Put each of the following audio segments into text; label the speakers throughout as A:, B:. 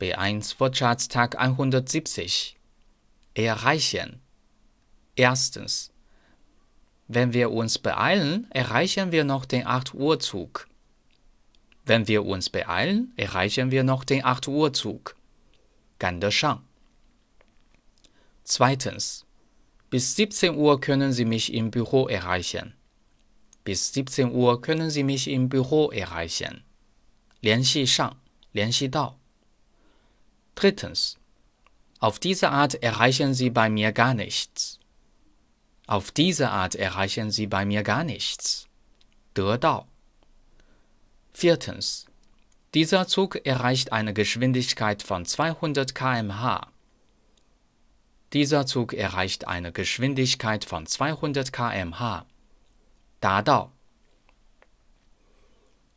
A: B1 Wortschatztag 170. Erreichen. Erstens. Wenn wir uns beeilen, erreichen wir noch den 8 Uhr Zug. Wenn wir uns beeilen, erreichen wir noch den 8 Uhr Zug. 赶得上。Zweitens. Bis 17 Uhr können Sie mich im Büro erreichen. Bis 17 Uhr können Sie mich im Büro erreichen. 联系上，联系到。 Drittens. Auf diese Art erreichen Sie bei mir gar nichts. Auf diese Art erreichen Sie bei mir gar nichts. 得到。Viertens. Dieser Zug erreicht eine Geschwindigkeit von 200 km/h. Dieser Zug erreicht eine Geschwindigkeit von 200 km/h. 达到。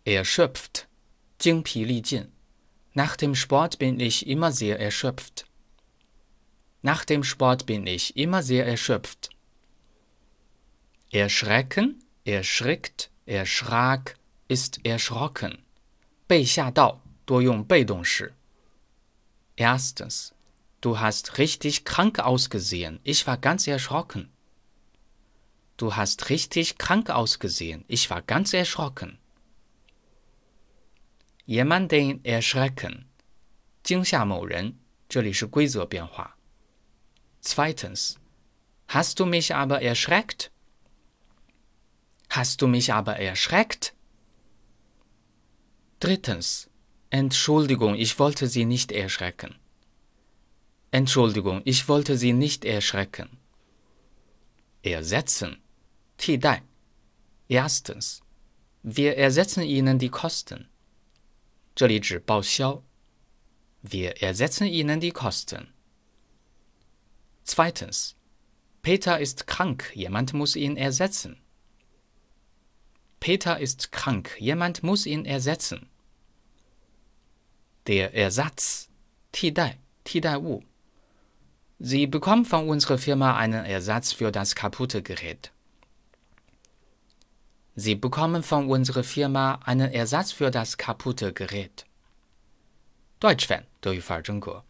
A: Erschöpft. 精疲力尽。 nach dem Sport bin ich immer sehr erschöpft. Nach dem Sport bin ich immer sehr erschöpft. Erschrecken, erschrickt, erschrak ist erschrocken. 被吓到多用被动式。Erstens, du hast richtig krank ausgesehen. Ich war ganz erschrocken. Du hast richtig krank ausgesehen. Ich war ganz erschrocken jemanden erschrecken，惊吓某人，这里是规则变化。Zweitens, hast du mich aber erschreckt? Hast du mich aber erschreckt? Drittens, Entschuldigung, ich wollte Sie nicht erschrecken. Entschuldigung, ich wollte Sie nicht erschrecken. Ersetzen, 替代。Erstens, wir ersetzen Ihnen die Kosten. 这里指报销。Wir ersetzen Ihnen die Kosten. Zweitens. Peter ist krank, jemand muss ihn ersetzen. Peter ist krank, jemand muss ihn ersetzen. Der Ersatz. 替代,替代物. Sie bekommen von unserer Firma einen Ersatz für das kaputte Gerät. Sie bekommen von unserer Firma einen Ersatz für das kaputte Gerät. Deutsch-Fan 德语范儿真格。